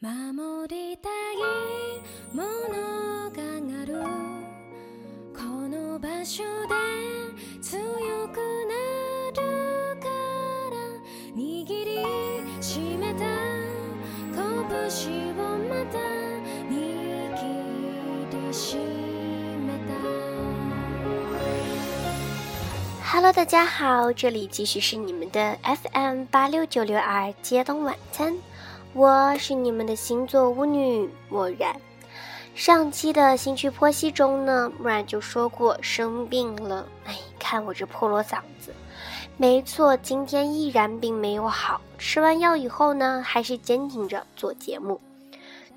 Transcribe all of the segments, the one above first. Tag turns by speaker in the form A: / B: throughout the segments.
A: 守りたいものがあるこの場所で強くなるから握りしめた拳をまた握りしめた
B: Hello，大家好，这里继续是你们的 FM 八六九六二接龙晚餐， 我是你们的星座巫女漠然。上期的新区剖析中呢，木然就说过生病了，哎，看我这破锣嗓子。没错，今天依然并没有好，吃完药以后呢，还是坚挺着做节目。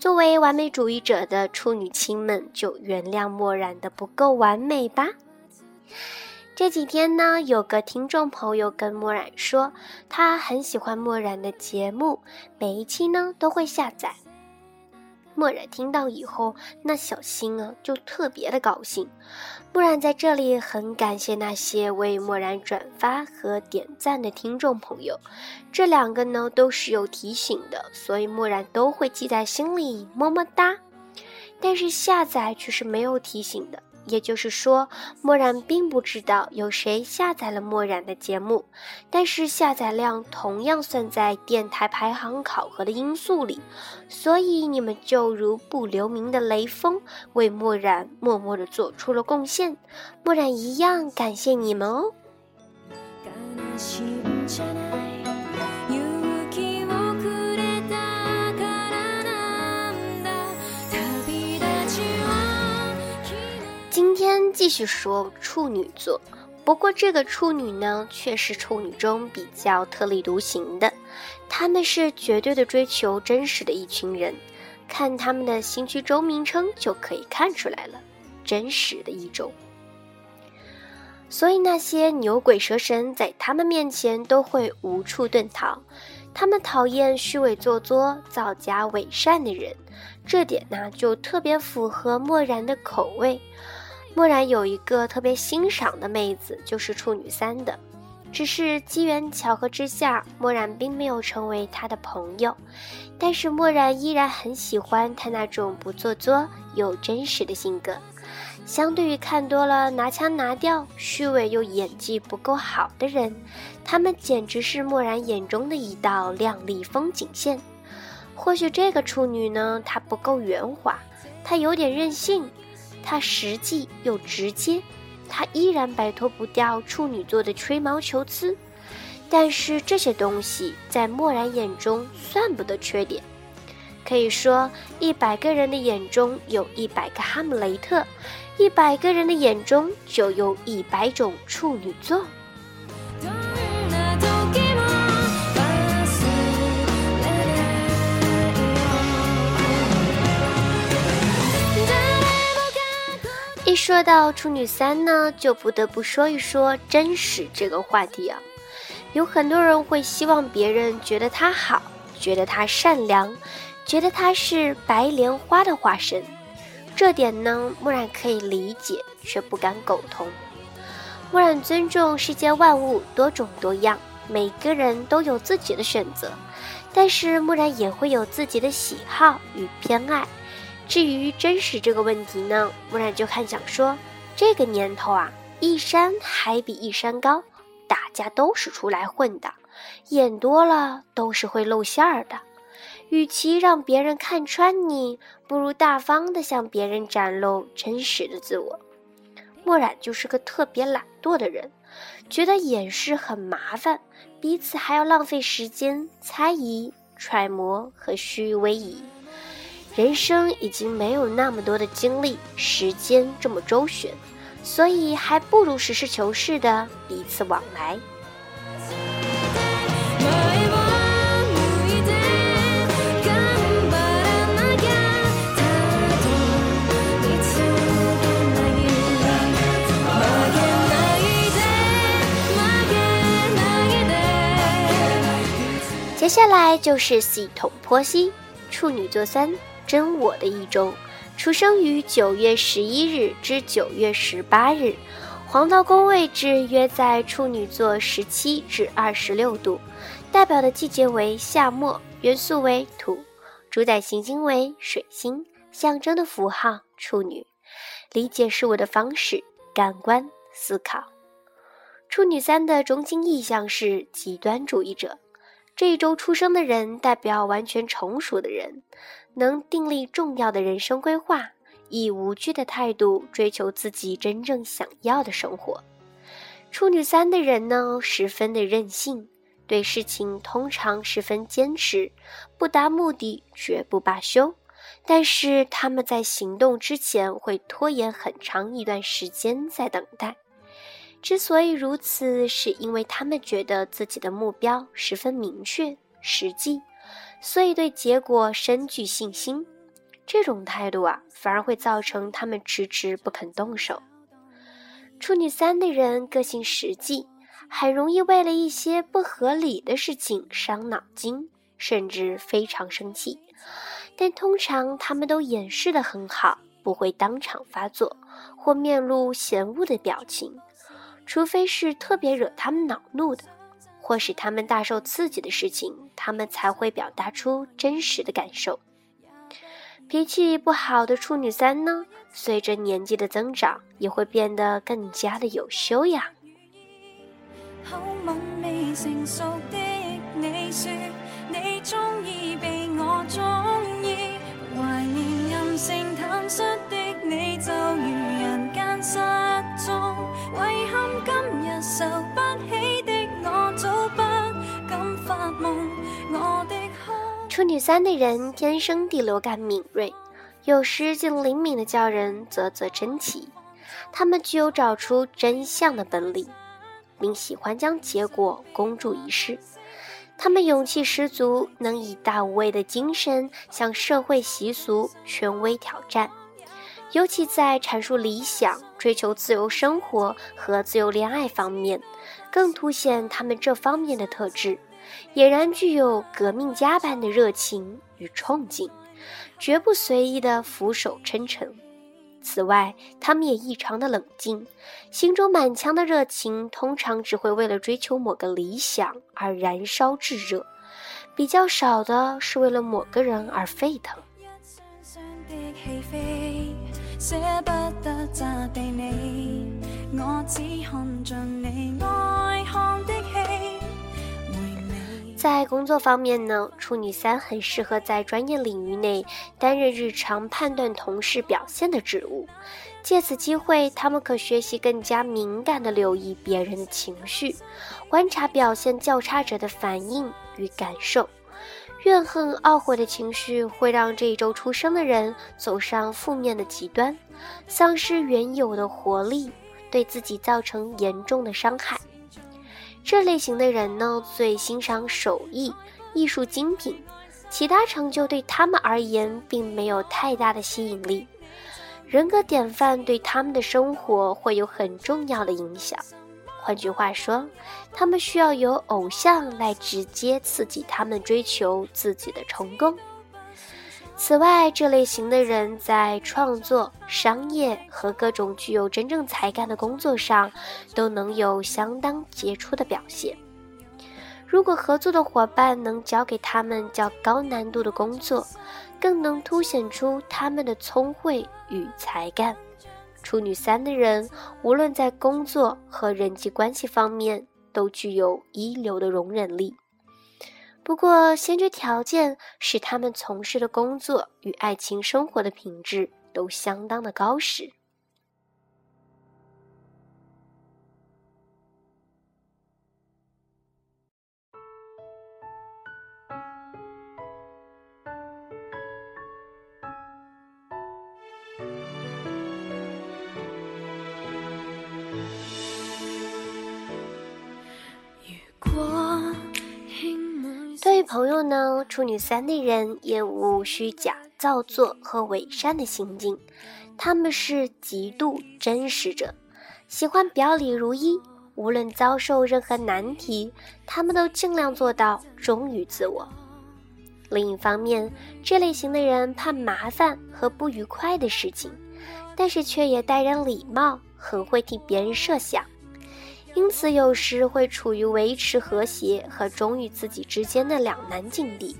B: 作为完美主义者的处女亲们，就原谅漠然的不够完美吧。这几天呢，有个听众朋友跟墨染说，他很喜欢墨染的节目，每一期呢都会下载。墨染听到以后，那小心啊就特别的高兴。墨染在这里很感谢那些为墨然转发和点赞的听众朋友，这两个呢都是有提醒的，所以墨然都会记在心里，么么哒。但是下载却是没有提醒的。也就是说，漠然并不知道有谁下载了漠然的节目，但是下载量同样算在电台排行考核的因素里，所以你们就如不留名的雷锋，为漠然默默地做出了贡献，漠然一样感谢你们哦。继续说处女座，不过这个处女呢，却是处女中比较特立独行的，他们是绝对的追求真实的一群人，看他们的星区周名称就可以看出来了，真实的一周。所以那些牛鬼蛇神在他们面前都会无处遁逃，他们讨厌虚伪做作、造假伪善的人，这点呢就特别符合漠然的口味。漠然有一个特别欣赏的妹子，就是处女三的，只是机缘巧合之下，漠然并没有成为她的朋友，但是漠然依然很喜欢她那种不做作又真实的性格。相对于看多了拿腔拿调、虚伪又演技不够好的人，他们简直是漠然眼中的一道亮丽风景线。或许这个处女呢，她不够圆滑，她有点任性。他实际又直接，他依然摆脱不掉处女座的吹毛求疵，但是这些东西在漠然眼中算不得缺点。可以说，一百个人的眼中有一百个哈姆雷特，一百个人的眼中就有一百种处女座。一说到处女三呢，就不得不说一说真实这个话题啊。有很多人会希望别人觉得他好，觉得他善良，觉得他是白莲花的化身。这点呢，木染可以理解，却不敢苟同。木染尊重世间万物多种多样，每个人都有自己的选择，但是木染也会有自己的喜好与偏爱。至于真实这个问题呢，木染就看想说，这个年头啊，一山还比一山高，大家都是出来混的，演多了都是会露馅儿的。与其让别人看穿你，不如大方的向别人展露真实的自我。墨染就是个特别懒惰的人，觉得掩饰很麻烦，彼此还要浪费时间猜疑、揣摩和虚伪。人生已经没有那么多的精力、时间这么周旋，所以还不如实事求是的彼此往来。
A: 前を向いて頑張らなきゃたどり着けない負けないで負けないで
B: 接下来就是系统剖析处女座三 真我的一周，出生于九月十一日至九月十八日，黄道宫位置约在处女座十七至二十六度，代表的季节为夏末，元素为土，主宰行星为水星，象征的符号处女，理解事物的方式感官思考。处女三的中心意象是极端主义者。这一周出生的人代表完全成熟的人，能订立重要的人生规划，以无惧的态度追求自己真正想要的生活。处女三的人呢，十分的任性，对事情通常十分坚持，不达目的绝不罢休。但是他们在行动之前会拖延很长一段时间在等待。之所以如此，是因为他们觉得自己的目标十分明确、实际，所以对结果深具信心。这种态度啊，反而会造成他们迟迟不肯动手。处女三的人个性实际，很容易为了一些不合理的事情伤脑筋，甚至非常生气。但通常他们都掩饰得很好，不会当场发作或面露嫌恶的表情。除非是特别惹他们恼怒的，或使他们大受刺激的事情，他们才会表达出真实的感受。脾气不好的处女三呢，随着年纪的增长，也会变得更加的有修养。处女三的人天生第六感敏锐，有时竟灵敏的叫人啧啧称奇。他们具有找出真相的本领，并喜欢将结果公诸于世。他们勇气十足，能以大无畏的精神向社会习俗、权威挑战。尤其在阐述理想、追求自由生活和自由恋爱方面，更凸显他们这方面的特质，俨然具有革命家般的热情与冲劲，绝不随意的俯首称臣。此外，他们也异常的冷静，心中满腔的热情通常只会为了追求某个理想而燃烧炙热，比较少的是为了某个人而沸腾。舍不得砸地你，我只看尽你爱。在工作方面呢，处女三很适合在专业领域内担任日常判断同事表现的职务。借此机会，他们可学习更加敏感地留意别人的情绪，观察表现较差者的反应与感受。怨恨、懊悔的情绪会让这一周出生的人走上负面的极端，丧失原有的活力，对自己造成严重的伤害。这类型的人呢，最欣赏手艺、艺术精品，其他成就对他们而言并没有太大的吸引力。人格典范对他们的生活会有很重要的影响。换句话说，他们需要有偶像来直接刺激他们追求自己的成功。此外，这类型的人在创作、商业和各种具有真正才干的工作上，都能有相当杰出的表现。如果合作的伙伴能交给他们较高难度的工作，更能凸显出他们的聪慧与才干。处女三的人，无论在工作和人际关系方面，都具有一流的容忍力。不过，先决条件是他们从事的工作与爱情生活的品质都相当的高时。朋友呢，处女三的人厌恶虚假、造作和伪善的行径，他们是极度真实者，喜欢表里如一。无论遭受任何难题，他们都尽量做到忠于自我。另一方面，这类型的人怕麻烦和不愉快的事情，但是却也待人礼貌，很会替别人设想。因此，有时会处于维持和谐和忠于自己之间的两难境地。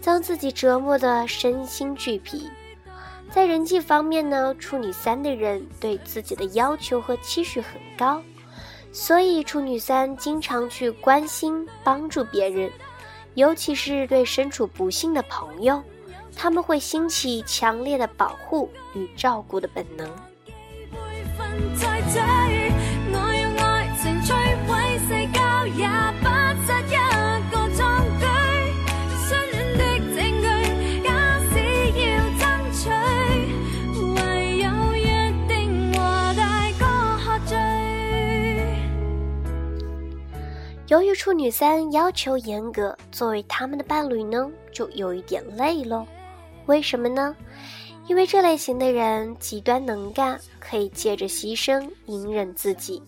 B: 将自己折磨得身心俱疲。在人际方面呢，处女三的人对自己的要求和期许很高，所以处女三经常去关心帮助别人，尤其是对身处不幸的朋友，他们会兴起强烈的保护与照顾的本能。由于处女三要求严格，作为他们的伴侣呢，就有一点累喽。为什么呢？因为这类型的人极端能干，可以借着牺牲隐忍自己，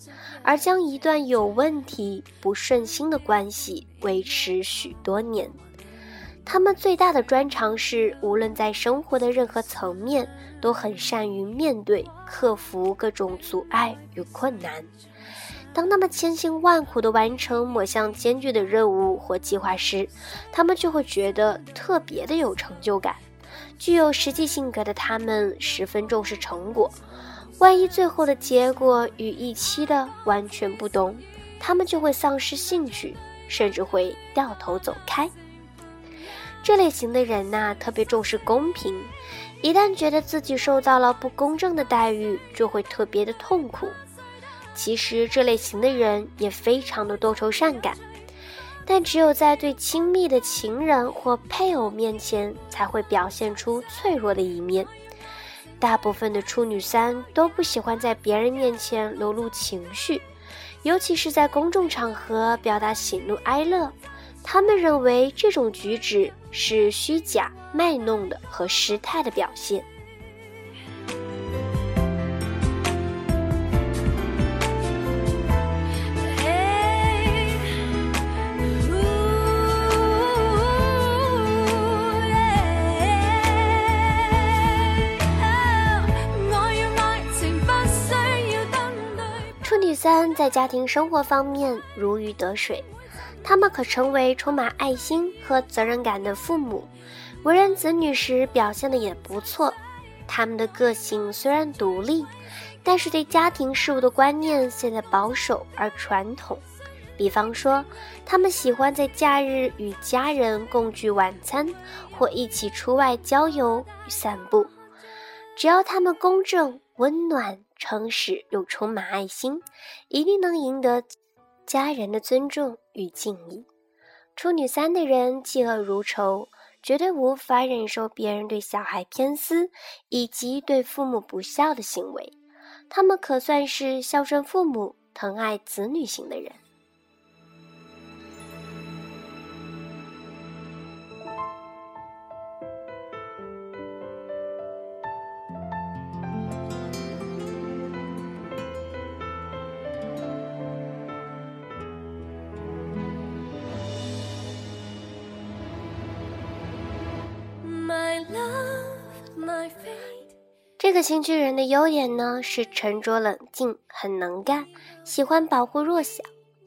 B: 而将一段有问题、不顺心的关系维持许多年。他们最大的专长是，无论在生活的任何层面，都很善于面对、克服各种阻碍与困难。当他们千辛万苦地完成某项艰巨的任务或计划时，他们就会觉得特别的有成就感。具有实际性格的他们十分重视成果，万一最后的结果与预期的完全不同，他们就会丧失兴趣，甚至会掉头走开。这类型的人呐，特别重视公平，一旦觉得自己受到了不公正的待遇，就会特别的痛苦。其实这类型的人也非常的多愁善感。但只有在对亲密的情人或配偶面前，才会表现出脆弱的一面。大部分的处女三都不喜欢在别人面前流露情绪，尤其是在公众场合表达喜怒哀乐。他们认为这种举止是虚假、卖弄的和失态的表现。三在家庭生活方面如鱼得水，他们可成为充满爱心和责任感的父母，为人子女时表现的也不错。他们的个性虽然独立，但是对家庭事务的观念显得保守而传统。比方说，他们喜欢在假日与家人共聚晚餐，或一起出外郊游散步。只要他们公正、温暖。诚实又充满爱心，一定能赢得家人的尊重与敬意。处女三的人嫉恶如仇，绝对无法忍受别人对小孩偏私以及对父母不孝的行为。他们可算是孝顺父母、疼爱子女型的人。这个星巨人的优点呢是沉着冷静，很能干，喜欢保护弱小；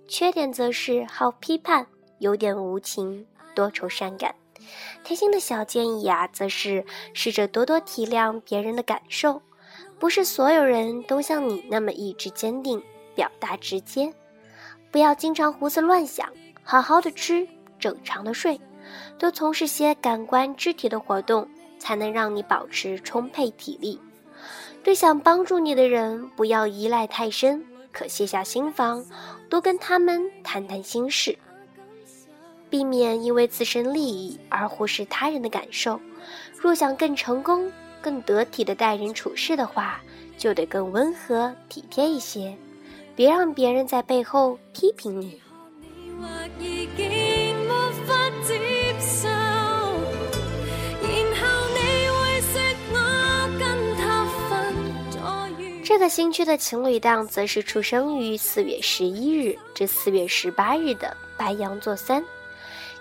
B: 缺点则是好批判，有点无情，多愁善感。贴心的小建议啊，则是试着多多体谅别人的感受，不是所有人都像你那么意志坚定，表达直接。不要经常胡思乱想，好好的吃，正常的睡。多从事些感官肢体的活动，才能让你保持充沛体力。对想帮助你的人，不要依赖太深，可卸下心防，多跟他们谈谈心事，避免因为自身利益而忽视他人的感受。若想更成功、更得体的待人处事的话，就得更温和体贴一些，别让别人在背后批评你。这个星区的情侣档则是出生于四月十一日至四月十八日的白羊座三，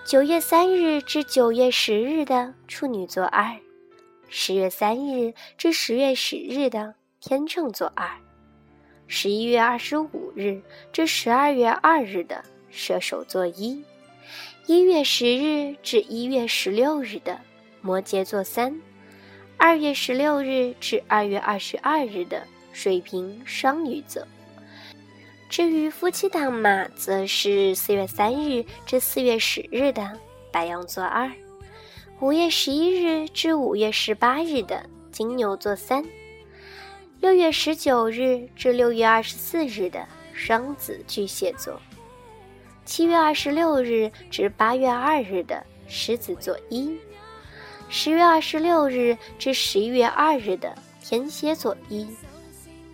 B: 九月三日至九月十日的处女座二，十月三日至十月十日的天秤座二，十一月二十五日至十二月二日的射手座一，一月十日至一月十六日的摩羯座三，二月十六日至二月二十二日的水瓶双鱼座。至于夫妻档嘛，则是四月三日至四月十日的白羊座二，五月十一日至五月十八日的金牛座三，六月十九日至六月二十四日的双子巨蟹座。七月二十六日至八月二日的狮子座一，十月二十六日至十一月二日的天蝎座一，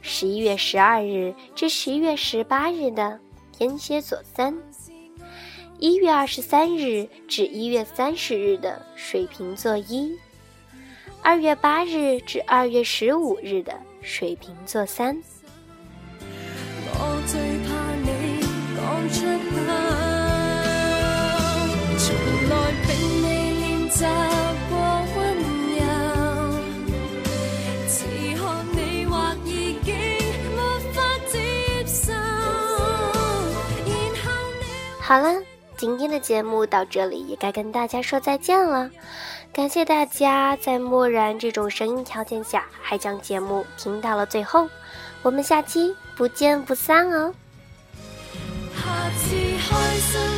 B: 十一月十二日至十一月十八日的天蝎座三，一月二十三日至一月三十日的水瓶座一，二月八日至二月十五日的水瓶座三。好了，今天的节目到这里也该跟大家说再见了。感谢大家在漠然这种声音条件下还将节目听到了最后，我们下期不见不散哦。下次开心